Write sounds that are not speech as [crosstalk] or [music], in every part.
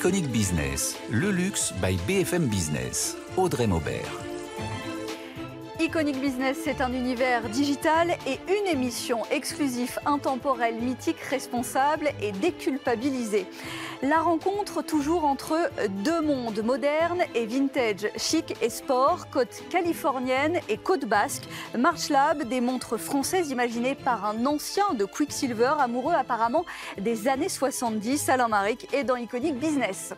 Iconic Business, le luxe by BFM Business. Audrey Maubert. Iconic Business, c'est un univers digital et une émission exclusive, intemporelle, mythique, responsable et déculpabilisée. La rencontre toujours entre deux mondes, moderne et vintage, chic et sport, côte californienne et côte basque. March Lab, des montres françaises imaginées par un ancien de Quicksilver, amoureux apparemment des années 70, Alain Maric, et dans Iconic Business.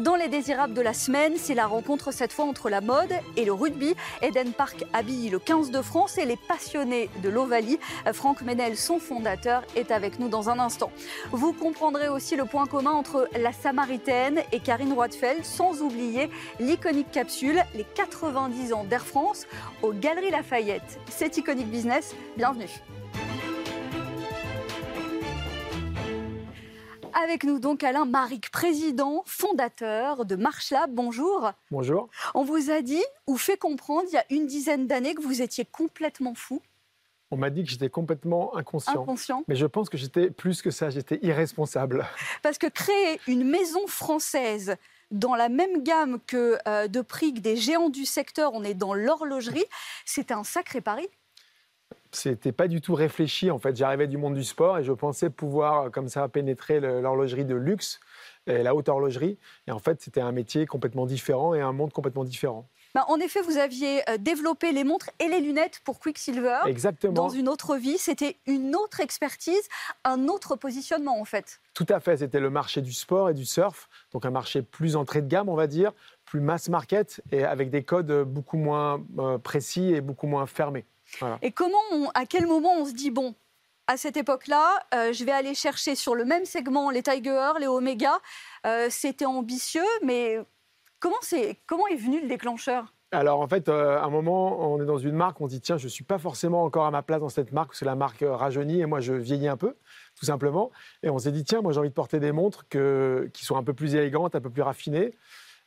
Dans les désirables de la semaine, c'est la rencontre cette fois entre la mode et le rugby. Eden Park habille le 15 de France et les passionnés de l'Ovalie. Franck Ménel, son fondateur, est avec nous dans un instant. Vous comprendrez aussi le point commun entre la Samaritaine et Karine Roitfeld, sans oublier l'iconique capsule, les 90 ans d'Air France aux Galeries Lafayette. C'est Iconic Business, bienvenue. Avec nous donc Alain Maric, président, fondateur de MarchLab. Bonjour. Bonjour. On vous a dit ou fait comprendre il y a une dizaine d'années que vous étiez complètement fou. On m'a dit que j'étais complètement inconscient. Inconscient. Mais je pense que j'étais plus que ça, j'étais irresponsable. Parce que créer une maison française dans la même gamme que euh, de prix que des géants du secteur, on est dans l'horlogerie, c'était un sacré pari. C'était pas du tout réfléchi en fait. J'arrivais du monde du sport et je pensais pouvoir comme ça pénétrer l'horlogerie de luxe et la haute horlogerie. Et en fait, c'était un métier complètement différent et un monde complètement différent. Bah, en effet, vous aviez euh, développé les montres et les lunettes pour Quicksilver. Exactement. Dans une autre vie, c'était une autre expertise, un autre positionnement en fait. Tout à fait, c'était le marché du sport et du surf, donc un marché plus entrée de gamme, on va dire, plus mass market et avec des codes beaucoup moins euh, précis et beaucoup moins fermés. Et comment, à quel moment on se dit bon, à cette époque-là, euh, je vais aller chercher sur le même segment les Tiger, les Omega. c'était ambitieux, mais Comment, est, comment est venu le déclencheur? Alors en fait, euh, à un moment, on est dans une marque, on dit tiens, je ne suis pas forcément encore à ma place dans cette marque, c'est la marque euh, rajeunit et moi je vieillis un peu, tout simplement. Et on s'est dit tiens, moi j'ai envie de porter des montres qui sont un peu plus élégantes, un peu plus raffinées.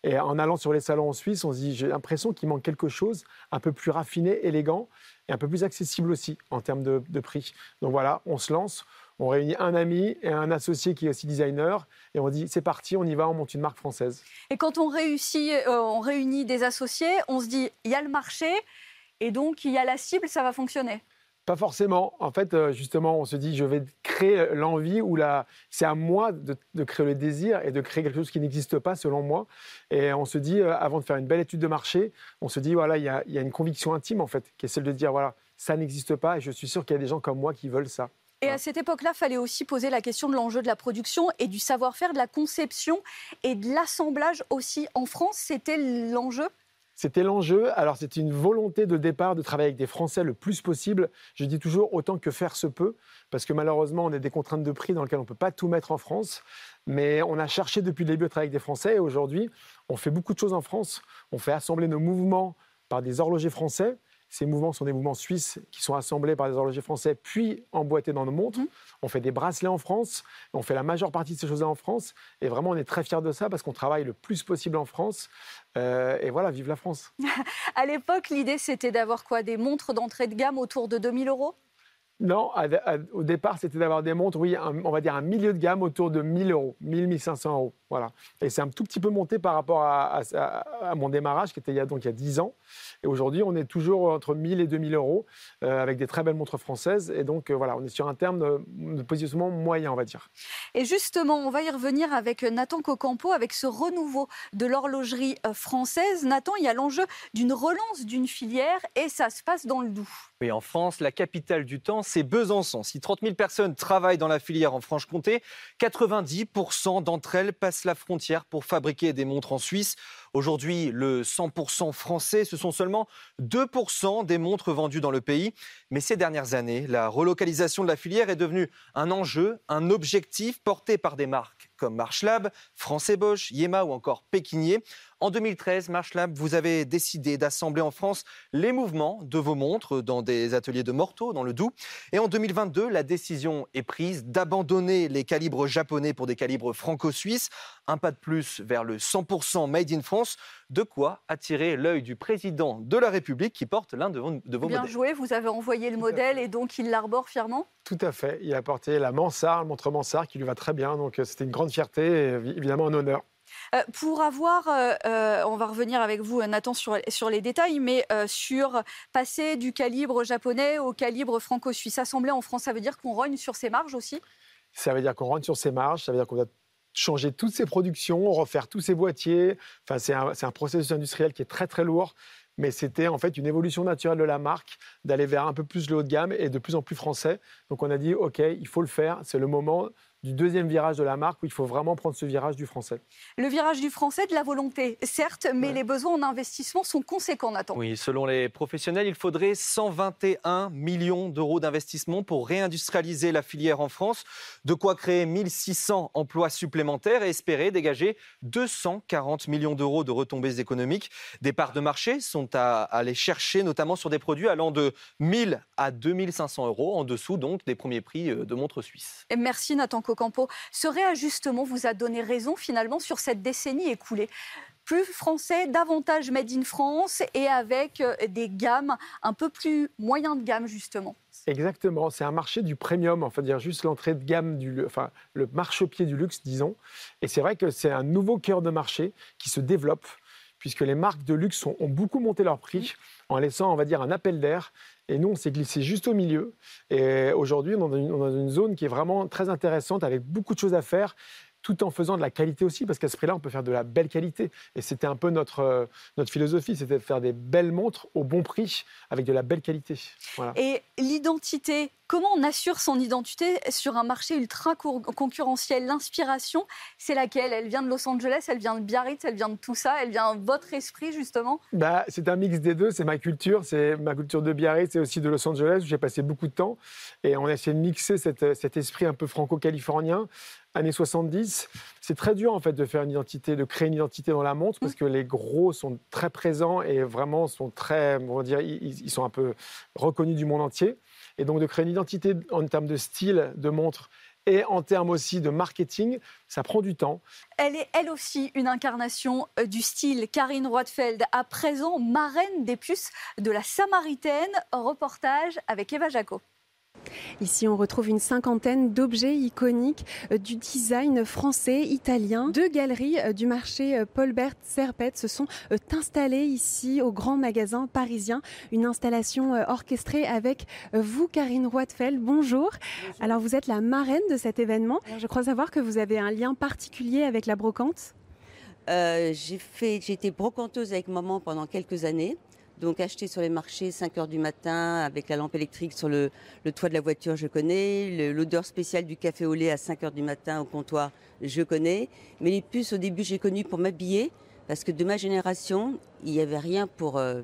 Et en allant sur les salons en Suisse, on se dit j'ai l'impression qu'il manque quelque chose, un peu plus raffiné, élégant et un peu plus accessible aussi en termes de prix. Donc voilà, on se lance on réunit un ami et un associé qui est aussi designer et on dit c'est parti, on y va, on monte une marque française. Et quand on réussit, euh, on réunit des associés, on se dit il y a le marché et donc il y a la cible, ça va fonctionner. Pas forcément. En fait, euh, justement, on se dit, je vais créer l'envie ou la. C'est à moi de, créer le désir et de créer quelque chose qui n'existe pas, selon moi. Et on se dit, euh, avant de faire une belle étude de marché, on se dit, voilà, il y a, y a une conviction intime, en fait, qui est celle de dire, voilà, ça n'existe pas et je suis sûr qu'il y a des gens comme moi qui veulent ça. Et à cette époque-là, il fallait aussi poser la question de l'enjeu de la production et du savoir-faire, de la conception et de l'assemblage aussi en France. C'était l'enjeu c'était l'enjeu. Alors, c'était une volonté de départ de travailler avec des Français le plus possible. Je dis toujours autant que faire se peut, parce que malheureusement, on a des contraintes de prix dans lesquelles on ne peut pas tout mettre en France. Mais on a cherché depuis le début de travailler avec des Français et aujourd'hui, on fait beaucoup de choses en France. On fait assembler nos mouvements par des horlogers français. Ces mouvements sont des mouvements suisses qui sont assemblés par des horlogers français, puis emboîtés dans nos montres. Mmh. On fait des bracelets en France, on fait la majeure partie de ces choses-là en France. Et vraiment, on est très fiers de ça parce qu'on travaille le plus possible en France. Euh, et voilà, vive la France. [laughs] à l'époque, l'idée, c'était d'avoir quoi? Des montres d'entrée de gamme autour de 2000 euros? Non, au départ, c'était d'avoir des montres, oui, on va dire un milieu de gamme autour de 1000 euros, 1000, 1500 euros. Voilà. Et c'est un tout petit peu monté par rapport à, mon démarrage, qui était il y a, donc, il y a 10 ans. Et aujourd'hui, on est toujours entre 1000 et 2000 euros, euh, avec des très belles montres françaises. Et donc, euh, voilà, on est sur un terme de, positionnement moyen, on va dire. Et justement, on va y revenir avec Nathan Cocampo, avec ce renouveau de l'horlogerie euh, française. Nathan, il y a l'enjeu d'une relance d'une filière, et ça se passe dans le Doubs. Oui, en France, la capitale du temps, c'est Besançon. Si 30 000 personnes travaillent dans la filière en Franche-Comté, 90% d'entre elles passent la frontière pour fabriquer des montres en Suisse. Aujourd'hui, le 100% français, ce sont seulement 2% des montres vendues dans le pays. Mais ces dernières années, la relocalisation de la filière est devenue un enjeu, un objectif porté par des marques comme Marchlab, Français Bosch, Yema ou encore Pékinier. En 2013, Marchlab, vous avez décidé d'assembler en France les mouvements de vos montres dans des ateliers de Morteau, dans le Doubs. Et en 2022, la décision est prise d'abandonner les calibres japonais pour des calibres franco-suisses. Un pas de plus vers le 100% made in France. De quoi attirer l'œil du président de la République qui porte l'un de vos, de vos Bien modèles. joué, vous avez envoyé le modèle et donc il l'arbore fièrement? Tout à fait. Il a porté la Mansart, le montre Mansart qui lui va très bien. Donc euh, c'était une grande fierté et évidemment un honneur. Euh, pour avoir, euh, euh, on va revenir avec vous, Nathan, sur, les détails, mais sur passer du calibre japonais au calibre franco-suisse, assembler en France, ça veut dire qu'on rogne sur ses marges aussi? Ça veut dire qu'on rogne sur ses marges, ça veut dire qu'on va changer toutes ses productions, refaire tous ses boîtiers. Enfin, c'est un, un, processus industriel qui est très très lourd mais c'était en fait une évolution naturelle de la marque d'aller vers un peu plus le haut de gamme et de plus en plus français. Donc on a dit, OK, il faut le faire, c'est le moment du deuxième virage de la marque où il faut vraiment prendre ce virage du français. Le virage du français, de la volonté, certes, mais les besoins en investissement sont conséquents, Nathan. Oui, selon les professionnels, il faudrait 121 millions d'euros d'investissement pour réindustrialiser la filière en France, de quoi créer 1600 emplois supplémentaires et espérer dégager 240 millions d'euros de retombées économiques. Des parts de marché sont à aller chercher, notamment sur des produits allant de 1000 à 2500 euros, en dessous donc des premiers prix euh, de montres suisses. Et merci Nathan Campo. Ce réajustement vous a donné raison finalement sur cette décennie écoulée plus français, davantage made in France et avec euh, des gammes un peu plus moyen de gamme justement. Exactement, c'est un marché du premium, enfin dire juste l'entrée de gamme du, enfin le marchepied du luxe, disons. Et c'est vrai que c'est un nouveau cœur de marché qui se développe puisque les marques de luxe ont, beaucoup monté leur prix en laissant, on va dire, un appel d'air. Et nous, on s'est glissé juste au milieu. Et aujourd'hui, on est dans une zone qui est vraiment très intéressante, avec beaucoup de choses à faire tout en faisant de la qualité aussi, parce qu'à ce prix-là, on peut faire de la belle qualité. Et c'était un peu notre, euh, notre philosophie, c'était de faire des belles montres au bon prix, avec de la belle qualité. Et l'identité, comment on assure son identité sur un marché ultra concurrentiel? L'inspiration, c'est laquelle? Elle vient de Los Angeles, elle vient de Biarritz, elle vient de tout ça, elle vient de votre esprit, justement? Bah, C'est un mix des deux, c'est ma culture, c'est ma culture de Biarritz et aussi de Los Angeles, où j'ai passé beaucoup de temps. Et on a essayé de mixer cet esprit un peu franco-californien années 70. C'est très dur en fait de faire une identité, de créer une identité dans la montre parce que les gros sont très présents et vraiment sont très, on va dire, ils, sont un peu reconnus du monde entier. Et donc de créer une identité en termes de style de montre et en termes aussi de marketing, ça prend du temps. Elle est elle aussi une incarnation euh, du style. Karine Roitfeld, à présent marraine des puces de la Samaritaine. Reportage avec Eva Jaco. Ici, on retrouve une cinquantaine d'objets iconiques euh, du design français, italien. Deux galeries euh, du marché euh, Paulbert Serpette se sont installées ici au grand magasin parisien. Une installation orchestrée avec vous, Karine Roitfeld. Bonjour. Alors, vous êtes la marraine de cet événement. Je crois savoir que vous avez un lien particulier avec la brocante. j'ai fait, j'ai été brocanteuse avec maman pendant quelques années. Donc acheter sur les marchés 5 heures du matin avec la lampe électrique sur le, toit de la voiture, je connais. L'odeur spéciale du café au lait à 5 heures du matin au comptoir, je connais. Mais les puces, au début, j'ai connu pour m'habiller parce que de ma génération, il n'y avait rien pour euh,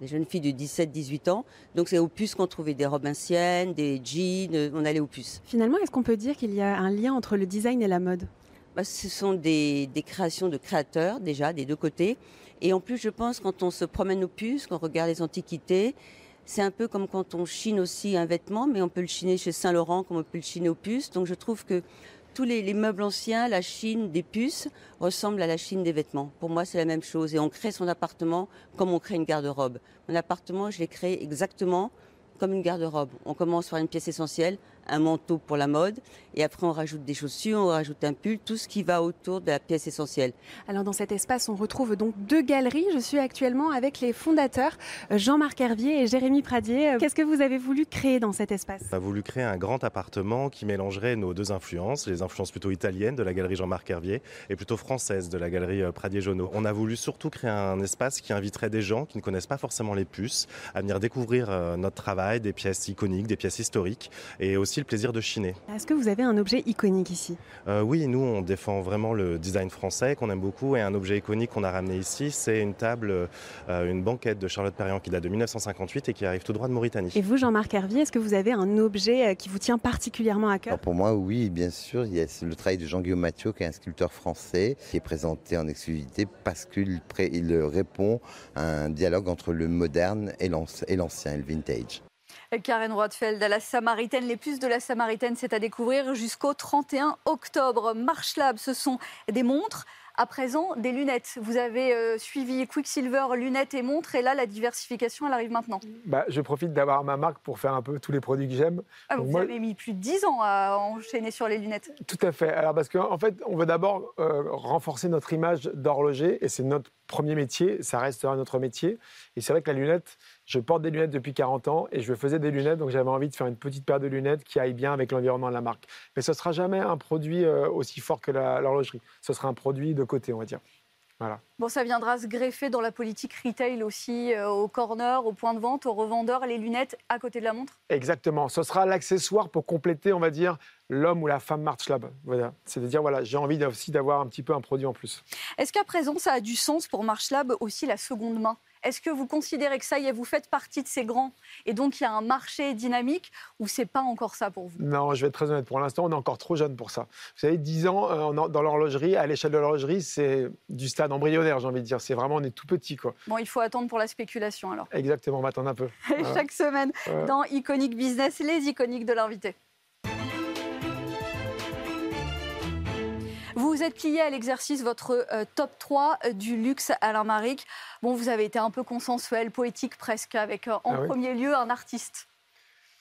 les jeunes filles de 17-18 ans. Donc c'est aux puces qu'on trouvait des robes anciennes, des jeans, euh, on allait aux puces. Finalement, est-ce qu'on peut dire qu'il y a un lien entre le design et la mode? Bah, Ce sont des créations de créateurs déjà, des deux côtés. Et en plus, je pense, quand on se promène aux puces, qu'on regarde les antiquités, c'est un peu comme quand on chine aussi un vêtement, mais on peut le chiner chez Saint-Laurent comme on peut le chiner aux puces. Donc je trouve que tous les, meubles anciens, la chine des puces, ressemble à la chine des vêtements. Pour moi, c'est la même chose. Et on crée son appartement comme on crée une garde-robe. Mon appartement, je l'ai créé exactement comme une garde-robe. On commence par une pièce essentielle, un manteau pour la mode, et après on rajoute des chaussures, on rajoute un pull, tout ce qui va autour de la pièce essentielle. Alors dans cet espace, on retrouve donc deux galeries. Je suis actuellement avec les fondateurs Jean-Marc Hervier et Jérémy Pradier. Qu'est-ce que vous avez voulu créer dans cet espace? On a voulu créer un grand appartement qui mélangerait nos deux influences, les influences plutôt italiennes de la galerie Jean-Marc Hervier et plutôt françaises de la galerie euh, Pradier-Jonot. On a voulu surtout créer un espace qui inviterait des gens qui ne connaissent pas forcément les puces à venir découvrir euh, notre travail, des pièces iconiques, des pièces historiques et aussi le plaisir de chiner. Est-ce que vous avez un objet iconique ici? Euh, Oui, nous on défend vraiment le design français qu'on aime beaucoup et un objet iconique qu'on a ramené ici, c'est une table, euh, une banquette de Charlotte Perriand qui date de 1958 et qui arrive tout droit de Mauritanie. Et vous, Jean-Marc Hervier, est-ce que vous avez un objet euh, qui vous tient particulièrement à cœur? Pour moi, oui, bien sûr. Il y a le travail de Jean-Guillaume Mathieu, qui est un sculpteur français, qui est présenté en exclusivité parce qu'il il répond à un dialogue entre le moderne et l'ancien, le vintage. Karen Rothfeld à la Samaritaine. Les puces de la Samaritaine, c'est à découvrir jusqu'au 31 octobre. Marche Lab, ce sont des montres À présent, des lunettes. Vous avez euh, suivi Quicksilver, lunettes et montres, et là, la diversification, elle arrive maintenant. Bah, je profite d'avoir ma marque pour faire un peu tous les produits que j'aime. Ah, vous moi- avez mis plus de 10 ans à enchaîner sur les lunettes. Tout à fait. Alors parce qu'en en fait, on veut d'abord euh, renforcer notre image d'horloger et c'est notre premier métier, ça restera notre métier. Et c'est vrai que la lunette, je porte des lunettes depuis 40 ans et je faisais des lunettes, donc j'avais envie de faire une petite paire de lunettes qui aille bien avec l'environnement de la marque. Mais ce sera jamais un produit euh, aussi fort que l'horlogerie. Ce sera un produit de côté, on va dire. Voilà. Bon, ça viendra se greffer dans la politique retail aussi, euh, au corner, au point de vente, aux revendeurs, les lunettes à côté de la montre? Exactement. Ce sera l'accessoire pour compléter, on va dire, l'homme ou la femme March Lab. Voilà. C'est-à-dire, voilà, j'ai envie aussi d'avoir un petit peu un produit en plus. Est-ce qu'à présent, ça a du sens pour Marchlab aussi la seconde main? Est-ce que vous considérez que ça y est, vous faites partie de ces grands et donc il y a un marché dynamique ou c'est pas encore ça pour vous? Non, je vais être très honnête. Pour l'instant, on est encore trop jeune pour ça. Vous savez, 10 ans euh, dans l'horlogerie, à l'échelle de l'horlogerie, c'est du stade embryonnaire, j'ai envie de dire. C'est vraiment, on est tout petit, quoi. Bon, il faut attendre pour la spéculation alors. Exactement, on va attendre un peu. [laughs] Chaque semaine Ouais. dans Iconic Business, les iconiques de l'invité. Vous vous êtes plié à l'exercice, votre euh, top 3 du luxe Alain Maric? Bon, vous avez été un peu consensuel, poétique presque, avec euh, en Ah oui premier lieu un artiste.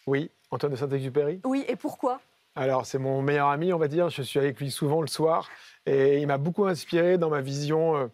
Oui, Antoine de Saint-Exupéry. Oui, et pourquoi? Alors, c'est mon meilleur ami, on va dire. Je suis avec lui souvent le soir. Et il m'a beaucoup inspiré dans ma vision euh,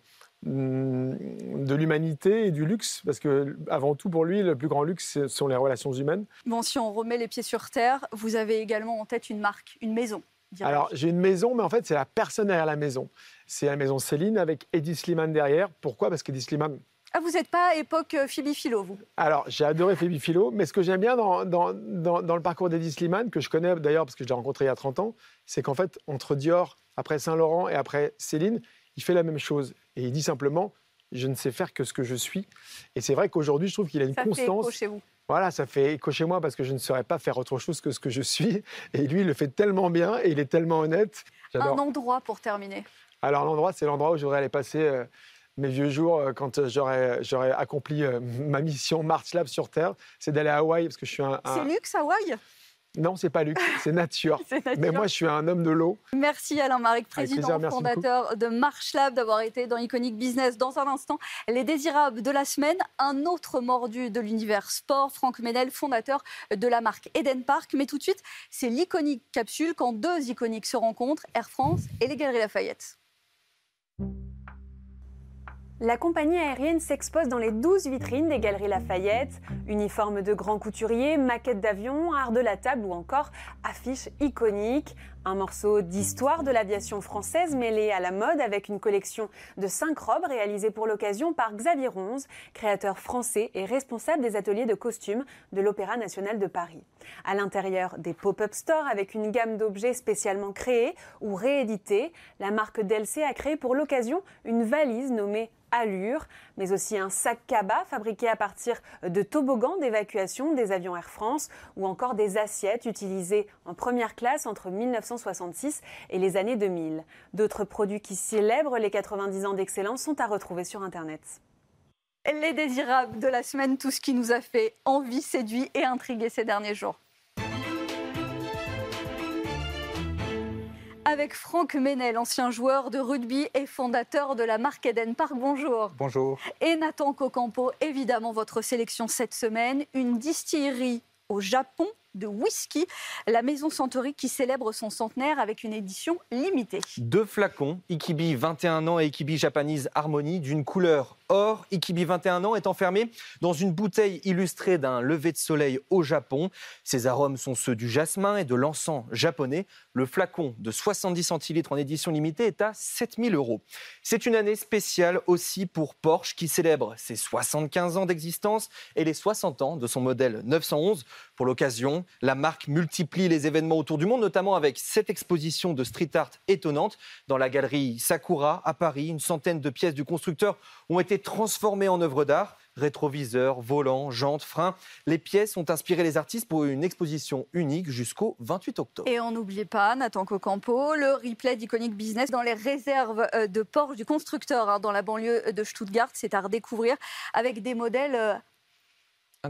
mm, de l'humanité et du luxe. Parce que, avant tout, pour lui, le plus grand luxe, ce sont les relations humaines. Bon, si on remet les pieds sur terre, vous avez également en tête une marque, une maison. Alors, j'ai une maison, mais en fait, c'est la personne derrière la maison. C'est la maison Céline avec Eddie Sliman derrière. Pourquoi? Parce qu'Eddie Sliman, Ah, vous n'êtes pas à époque euh, Phoebe Philo, vous? Alors, j'ai adoré Phoebe Philo, mais ce que j'aime bien dans, dans, dans- dans le parcours d'Eddie Sliman, que je connais d'ailleurs parce que je l'ai rencontré il y a 30 ans, c'est qu'en fait, entre Dior, après Saint-Laurent et après Céline, il fait la même chose. Et il dit simplement, je ne sais faire que ce que je suis. Et c'est vrai qu'aujourd'hui, je trouve qu'il a une Ça fait constance. écho chez vous. Voilà, ça fait écho chez moi parce que je ne saurais pas faire autre chose que ce que je suis. Et lui, il le fait tellement bien et il est tellement honnête. Un endroit pour terminer. Alors l'endroit, c'est l'endroit où j'aurais allé passer euh, mes vieux jours euh, quand euh, j'aurais j'aurais accompli euh, ma mission March Lab sur Terre. C'est d'aller à Hawaï parce que je suis un... un- C'est luxe, Hawaï? Non, c'est pas luxe, [laughs] c'est nature. Mais moi, je suis un homme de l'eau. Merci Alain Marek, président plaisir, fondateur de March Lab, d'avoir été dans Iconic Business. Dans un instant, les désirables de la semaine, un autre mordu de l'univers sport, Franck Ménel, fondateur de la marque Eden Park. Mais tout de suite, c'est l'iconique capsule quand deux iconiques se rencontrent, Air France et les Galeries Lafayette. La compagnie aérienne s'expose dans les 12 vitrines des Galeries Lafayette. Uniformes de grands couturiers, maquettes d'avions, art de la table ou encore affiches iconiques. Un morceau d'histoire de l'aviation française mêlé à la mode avec une collection de 5 robes réalisées pour l'occasion par Xavier Ronze, créateur français et responsable des ateliers de costumes de l'Opéra national de Paris. À l'intérieur des pop-up stores avec une gamme d'objets spécialement créés ou réédités, la marque DLC a créé pour l'occasion une valise nommée Allure, mais aussi un sac cabas fabriqué à partir de toboggans d'évacuation des avions Air France ou encore des assiettes utilisées en première classe entre 1966 et les années 2000. D'autres produits qui célèbrent les 90 ans d'excellence sont à retrouver sur Internet. Les désirables de la semaine, tout ce qui nous a fait envie, séduit et intrigué ces derniers jours. Avec Franck Ménel, ancien joueur de rugby et fondateur de la marque Eden Park. Bonjour. Bonjour. Et Nathan Cocampo, évidemment votre sélection cette semaine, une distillerie au Japon de whisky, la maison Santori qui célèbre son centenaire avec une édition limitée. Deux flacons, Ikibi 21 ans et Ikibi Japanese Harmony, d'une couleur or. Ikibi 21 ans est enfermé dans une bouteille illustrée d'un lever de soleil au Japon. Ses arômes sont ceux du jasmin et de l'encens japonais. Le flacon de 70 centilitres en édition limitée est à 7000 euros. C'est une année spéciale aussi pour Porsche qui célèbre ses 75 ans d'existence et les 60 ans de son modèle 911. Pour l'occasion, la marque multiplie les événements autour du monde, notamment avec cette exposition de street art étonnante dans la galerie Sakura à Paris. Une centaine de pièces du constructeur ont été transformées en œuvres d'art. Rétroviseurs, volants, jantes, freins. Les pièces ont inspiré les artistes pour une exposition unique jusqu'au 28 octobre. Et on n'oublie pas, Nathan Cocampo, le replay d'Iconic Business dans les réserves euh, de Porsche du constructeur hein, dans la banlieue de Stuttgart. C'est à redécouvrir avec des modèles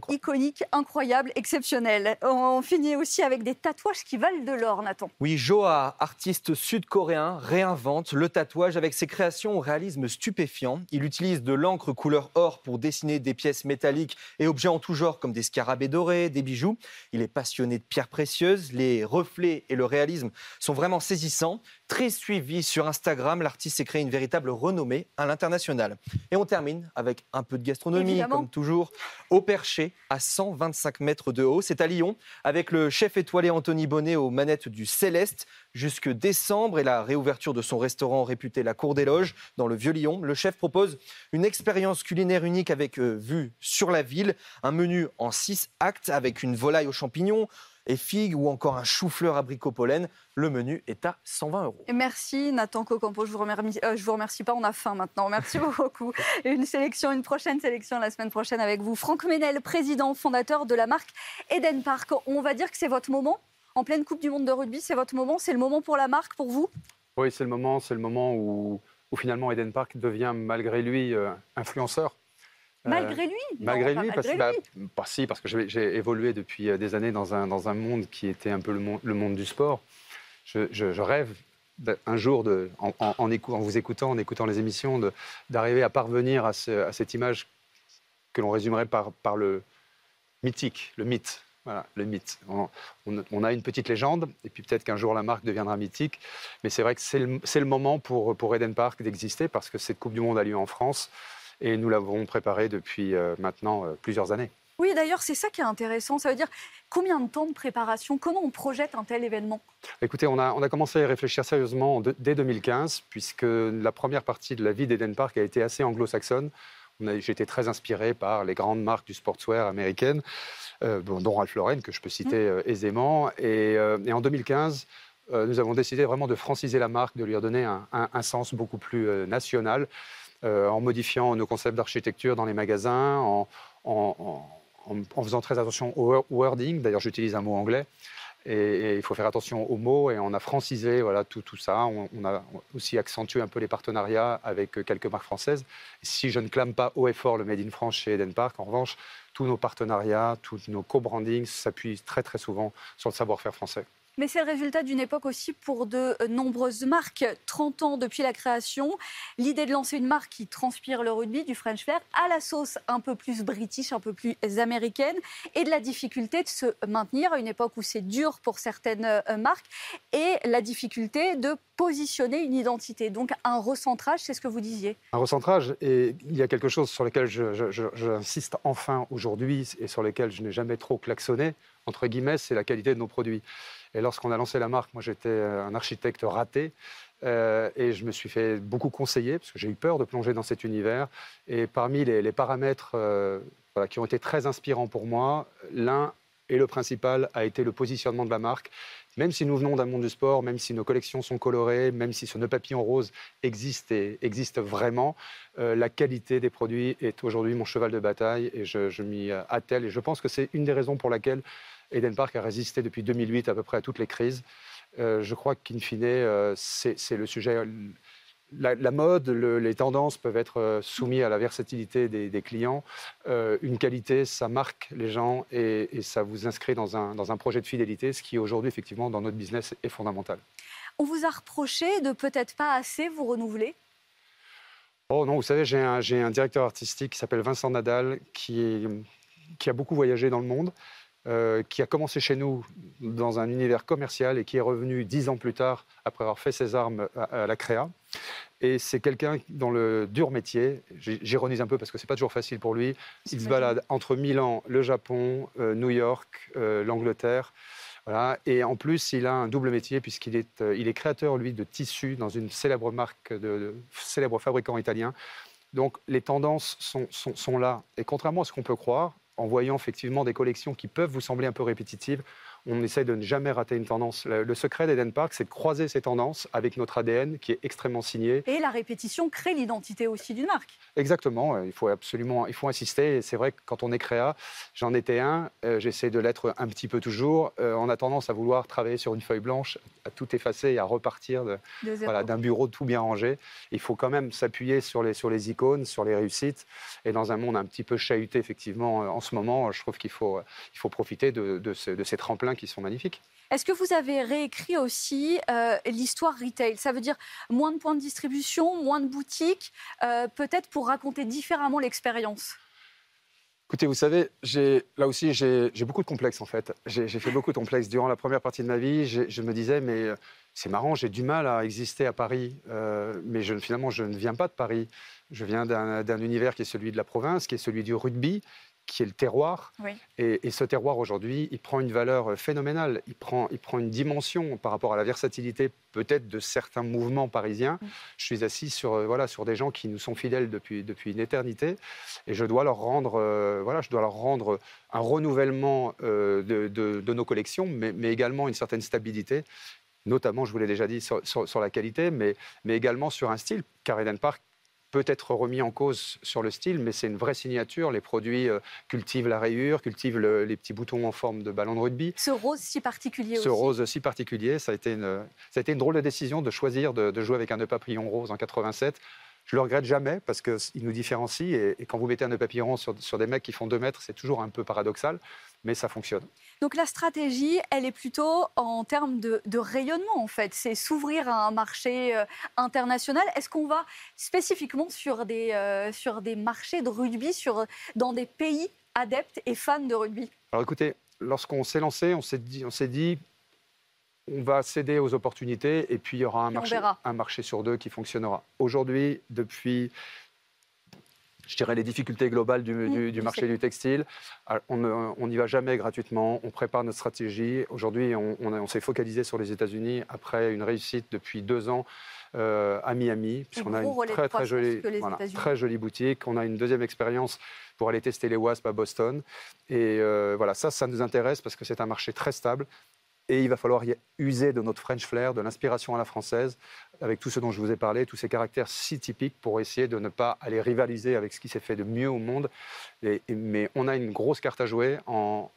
iconique, incroyable, exceptionnel. On finit aussi avec des tatouages qui valent de l'or, Nathan. Oui, Joa, artiste sud-coréen, réinvente le tatouage avec ses créations au réalisme stupéfiant. Il utilise de l'encre couleur or pour dessiner des pièces métalliques et objets en tout genre comme des scarabées dorés, des bijoux. Il est passionné de pierres précieuses. Les reflets et le réalisme sont vraiment saisissants. Très suivi sur Instagram, l'artiste s'est créé une véritable renommée à l'international. Et on termine avec un peu de gastronomie, Évidemment. comme toujours, au perché à 125 mètres de haut. C'est à Lyon, avec le chef étoilé Anthony Bonnet aux manettes du Céleste. Jusque décembre et la réouverture de son restaurant réputé La Cour des Loges dans le Vieux-Lyon, le chef propose une expérience culinaire unique avec euh, vue sur la ville, un menu en six actes avec une volaille aux champignons et figues ou encore un chou-fleur abricot pollen. Le menu est à 120 euros. Et merci Nathan Cocampo, je vous remercie, euh, je vous remercie pas, on a faim maintenant. Merci [laughs] beaucoup. Une sélection, une prochaine sélection la semaine prochaine avec vous. Franck Ménel, président fondateur de la marque Eden Park. On va dire que c'est votre moment en pleine Coupe du Monde de rugby, c'est votre moment, c'est le moment pour la marque, pour vous? Oui, c'est le moment, c'est le moment où, où finalement Eden Park devient malgré lui euh, influenceur. Euh, Malgré lui Non, Malgré pas lui, parce, malgré bah, bah, si, parce que j'ai évolué depuis euh, des années dans un, dans un monde qui était un peu le monde, le monde du sport. Je, je- je rêve un jour, de, en, en- en écou- en vous écoutant, en écoutant les émissions, d'arriver à parvenir à, ce- à cette image que l'on résumerait par, par le mythique, le mythe. Voilà, le mythe. On, a une petite légende, et puis peut-être qu'un jour la marque deviendra mythique. Mais c'est vrai que c'est le, moment pour, pour Eden Park d'exister, parce que cette Coupe du Monde a lieu en France, et nous l'avons préparée depuis euh, maintenant euh, plusieurs années. Oui, d'ailleurs, c'est ça qui est intéressant. Ça veut dire combien de temps de préparation? Comment on projette un tel événement? Écoutez, on a, on a commencé à y réfléchir sérieusement de- dès 2015, puisque la première partie de la vie d'Eden Park a été assez anglo-saxonne. J'ai été très inspiré par les grandes marques du sportswear américaines, euh, dont Ralph Lauren, que je peux citer euh, aisément. Et, euh, et en 2015, euh, nous avons décidé vraiment de franciser la marque, de lui redonner un, un- un sens beaucoup plus national, euh, en modifiant nos concepts d'architecture dans les magasins, en, faisant très attention au wor- wording. D'ailleurs, j'utilise un mot anglais. Et, et il faut faire attention aux mots et on a francisé voilà, tout, tout ça. On, on a aussi accentué un peu les partenariats avec euh, quelques marques françaises. Si je ne clame pas haut et fort le Made in France chez Eden Park, en revanche, tous nos partenariats, tous nos co-brandings s'appuient très très souvent sur le savoir-faire français. Mais c'est le résultat d'une époque aussi pour de euh, nombreuses marques. 30 ans depuis la création, l'idée de lancer une marque qui transpire le rugby, du French flair, à la sauce un peu plus british, un peu plus américaine, et de la difficulté de se maintenir à une époque où c'est dur pour certaines euh, marques, et la difficulté de positionner une identité. Donc un recentrage, c'est ce que vous disiez. Un recentrage, et il y a quelque chose sur lequel j'insiste enfin aujourd'hui et sur lequel je n'ai jamais trop klaxonné, entre guillemets, c'est la qualité de nos produits. Et lorsqu'on a lancé la marque, moi j'étais un architecte raté. euh, et je me suis fait beaucoup conseiller parce que j'ai eu peur de plonger dans cet univers. Et parmi les, paramètres euh, qui ont été très inspirants pour moi, l'un et le principal a été le positionnement de la marque. Même si nous venons d'un monde du sport, même si nos collections sont colorées, même si ce nœud papillon rose existe et existe vraiment, euh, la qualité des produits est aujourd'hui mon cheval de bataille et je, je m'y euh, attelle. Et je pense que c'est une des raisons pour laquelle Eden Park a résisté depuis 2008 à peu près à toutes les crises. Euh, je crois qu'in fine, euh, c'est le sujet. La, la mode, le- les tendances peuvent être euh, soumis à la versatilité des, des clients. Euh, une qualité, ça marque les gens et, et ça vous inscrit dans un, dans un projet de fidélité, ce qui aujourd'hui, effectivement, dans notre business, est fondamental. On vous a reproché de peut-être pas assez vous renouveler? Oh non, vous savez, j'ai un, un directeur artistique qui s'appelle Vincent Nadal, qui, qui a beaucoup voyagé dans le monde, euh, qui a commencé chez nous dans un univers commercial et qui est revenu dix ans plus tard, après avoir fait ses armes à, à la créa. Et c'est quelqu'un dans le dur métier, j'ironise un peu parce que c'est pas toujours facile pour lui, il se balade entre Milan, le Japon, euh, New York, euh, l'Angleterre. Voilà. Et en plus, il a un double métier puisqu'il est, euh, il est créateur, lui, de tissus dans une célèbre marque de, de célèbre fabricant italien. Donc les tendances sont, sont- sont là. Et contrairement à ce qu'on peut croire, en voyant effectivement des collections qui peuvent vous sembler un peu répétitives, on essaie de ne jamais rater une tendance. Le, le secret d'Eden Park, c'est de croiser ces tendances avec notre ADN qui est extrêmement signé. Et la répétition crée l'identité aussi d'une marque. Exactement, il faut absolument il faut insister. C'est vrai que quand on est créa, j'en étais un, euh, j'essaie de l'être un petit peu toujours. Euh, on a tendance à vouloir travailler sur une feuille blanche, à tout effacer et à repartir zéro. voilà, d'un bureau tout bien rangé. Il faut quand même s'appuyer sur les, sur les icônes, sur les réussites. Et dans un monde un petit peu chahuté, effectivement, euh, en ce moment, je trouve qu'il faut, il faut profiter de, de ce- de ces tremplins qui sont magnifiques. Est-ce que vous avez réécrit aussi euh, l'histoire retail? Ça veut dire moins de points de distribution, moins de boutiques, euh, peut-être pour raconter différemment l'expérience? Écoutez, vous savez, là aussi, j'ai beaucoup de complexes en fait. J'ai fait beaucoup de complexes. Durant la première partie de ma vie, je me disais, mais euh, c'est marrant, j'ai du mal à exister à Paris. Euh, mais je, finalement, je ne viens pas de Paris. Je viens d'un d'un univers qui est celui de la province, qui est celui du rugby, qui est le terroir. Oui. Et, et ce terroir aujourd'hui, il prend une valeur euh, phénoménale. Il prend, il prend une dimension par rapport à la versatilité peut-être de certains mouvements parisiens. Je suis assis sur, euh, voilà, sur des gens qui nous sont fidèles depuis, depuis une éternité. Et je dois leur rendre, euh, voilà, je dois leur rendre un renouvellement euh, de, de- de nos collections, mais, mais également une certaine stabilité. Notamment, je vous l'ai déjà dit, sur, sur- sur la qualité, mais, mais également sur un style. Car Eden Park peut être remis en cause sur le style, mais c'est une vraie signature. Les produits euh, cultivent la rayure, cultivent le- les petits boutons en forme de ballon de rugby. Ce rose si particulier Ce aussi. rose si particulier, ça a été une, ça a été une drôle de décision de choisir de, de jouer avec un nœud papillon rose en 87. Je le regrette jamais parce qu'il nous différencie et, et quand vous mettez un nœud papillon sur, sur des mecs qui font 2 mètres, c'est toujours un peu paradoxal, mais ça fonctionne. Donc la stratégie, elle est plutôt en termes de, de rayonnement en fait. C'est s'ouvrir à un marché euh, international. Est-ce qu'on va spécifiquement sur des, euh, sur des marchés de rugby, sur, dans des pays adeptes et fans de rugby? Alors écoutez, lorsqu'on s'est lancé, on s'est dit, on s'est dit, on va céder aux opportunités et puis il y aura un marché, verra. un marché sur deux qui fonctionnera. Aujourd'hui, depuis, je dirais, les difficultés globales du, Mmh, du- du je marché du textile, ah, on n'y va jamais gratuitement, on prépare notre stratégie. Aujourd'hui, on, on a- on s'est focalisé sur les États-Unis après une réussite depuis deux ans euh, à Miami, puisqu'on a une très, jolie, voilà, très boutique. On a une deuxième expérience pour aller tester les wasps à Boston. Et euh, voilà, ça, ça nous intéresse parce que c'est un marché très stable. Et il va falloir y user de notre French flair, de l'inspiration à la française, avec tout ce dont je vous ai parlé, tous ces caractères si typiques pour essayer de ne pas aller rivaliser avec ce qui s'est fait de mieux au monde. Mais on a une grosse carte à jouer en,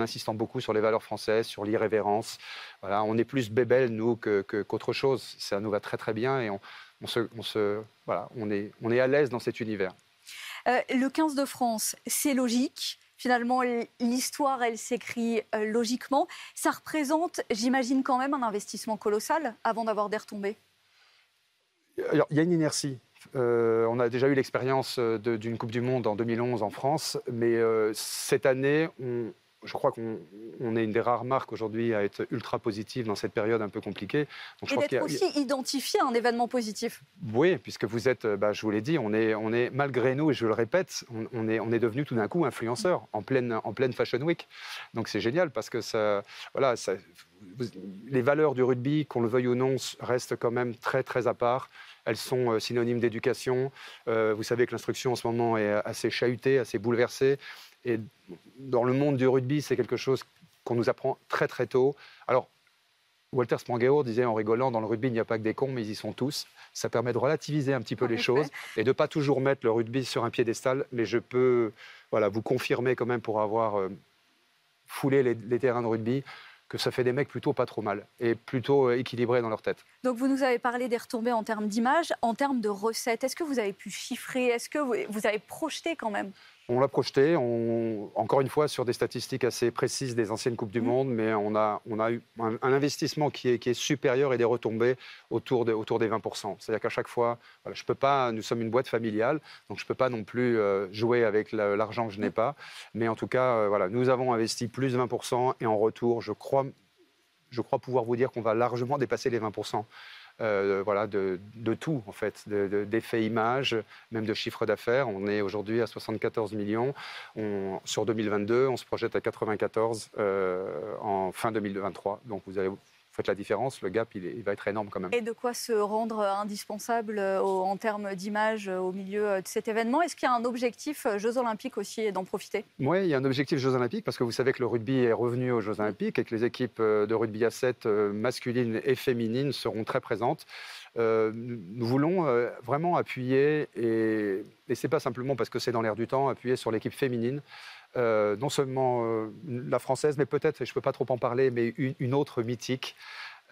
insistant beaucoup sur les valeurs françaises, sur l'irrévérence. Voilà, on est plus bébel, nous, qu'autre chose. Ça nous va très très bien et on se- voilà, on est, on est à l'aise dans cet univers. Euh, le 15 de France, c'est logique. Finalement, l'histoire, elle s'écrit euh, logiquement. Ça représente, j'imagine, quand même un investissement colossal avant d'avoir des retombées. Alors, il y a une inertie. Euh, on a déjà eu l'expérience euh, d'une Coupe du Monde en 2011 en France, mais cette année, on- je crois qu'on on est une des rares marques aujourd'hui à être ultra positive dans cette période un peu compliquée. Donc, je Et d'être a- aussi identifié à un événement positif. Oui, puisque vous êtes, euh, bah, je vous l'ai dit, on est, on est malgré nous, et je le répète, on, on est, on est devenu tout d'un coup influenceur en pleine, en pleine Fashion Week. Donc c'est génial parce que ça, voilà, ça, les valeurs du rugby, qu'on le veuille ou non, restent quand même très très à part. Elles sont euh, synonymes d'éducation. Euh, vous savez que l'instruction en ce moment est assez chahutée, assez bouleversée. Et dans le monde du rugby, c'est quelque chose qu'on nous apprend très très tôt. Alors Walter Spangeo disait en rigolant, dans le rugby, il n'y a pas que des cons, mais ils y sont tous. Ça permet de relativiser un petit peu En les effet. choses et de pas toujours mettre le rugby sur un piédestal. Mais je peux voilà, vous confirmer quand même pour avoir euh, foulé les, les terrains de rugby que ça fait des mecs plutôt pas trop mal et plutôt euh, équilibrés dans leur tête. Donc vous nous avez parlé des retombées en termes d'image, en termes de recettes. Est-ce que vous avez pu chiffrer? Est-ce que vous, vous avez projeté quand même? On l'a projeté, on- encore une fois, sur des statistiques assez précises des anciennes Coupes du Monde, mais on a, on a eu un, un investissement qui est, qui est supérieur et des retombées autour, de- autour des 20%. C'est-à-dire qu'à chaque fois, voilà, je peux pas, nous sommes une boîte familiale, donc je ne peux pas non plus euh, jouer avec la- l'argent que je n'ai pas. Mais en tout cas, euh, voilà, nous avons investi plus de 20% et en retour, je crois, je crois pouvoir vous dire qu'on va largement dépasser les 20%. Euh, voilà, de, de tout, en fait, de- de- d'effets images, même de chiffre d'affaires. On est aujourd'hui à 74 millions. On- sur 2022, on se projette à 94 euh, en fin 2023. Donc vous allez faites la différence, le gap, il, va être énorme quand même. Et de quoi se rendre indispensable en termes d'image au milieu de cet événement? Est-ce qu'il y a un objectif Jeux Olympiques aussi d'en profiter? Oui, il y a un objectif Jeux Olympiques parce que vous savez que le rugby est revenu aux Jeux Olympiques et que les équipes de rugby à 7 masculines et féminines seront très présentes. nous voulons vraiment appuyer, et, et ce n'est pas simplement parce que c'est dans l'air du temps, appuyer sur l'équipe féminine. Euh, non seulement euh, la française, mais peut-être, je ne peux pas trop en parler, mais une autre mythique,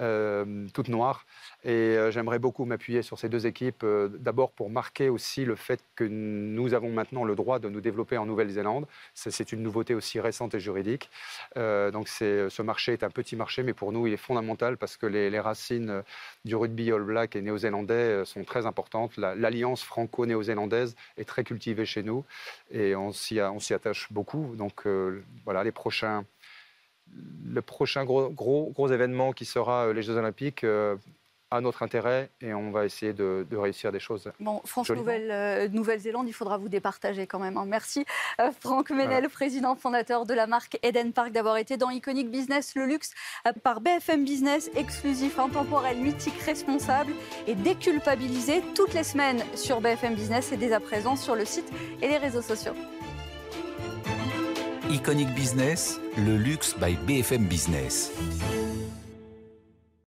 euh, toute noire. Et euh, j'aimerais beaucoup m'appuyer sur ces deux équipes, euh, d'abord pour marquer aussi le fait que nous avons maintenant le droit de nous développer en Nouvelle-Zélande. C'est une nouveauté aussi récente et juridique. donc ce marché est un petit marché, mais pour nous, il est fondamental parce que les, racines du rugby All Black et néo-zélandais sont très importantes. L'alliance franco-néo-zélandaise est très cultivée chez nous et on s'y attache beaucoup. Donc voilà, les prochains le prochain gros, gros, gros, événement qui sera euh, les Jeux Olympiques euh, a notre intérêt et on va essayer de, réussir des choses. Bon, France Nouvelle, euh, Nouvelle-Zélande, il faudra vous départager quand même. Hein. Merci Franck Ménel, président fondateur de la marque Eden Park, d'avoir été dans Iconic Business, le luxe par BFM Business, exclusif, intemporel, mythique, responsable et déculpabilisé toutes les semaines sur BFM Business et dès à présent sur le site et les réseaux sociaux. Iconic Business, le luxe by BFM Business.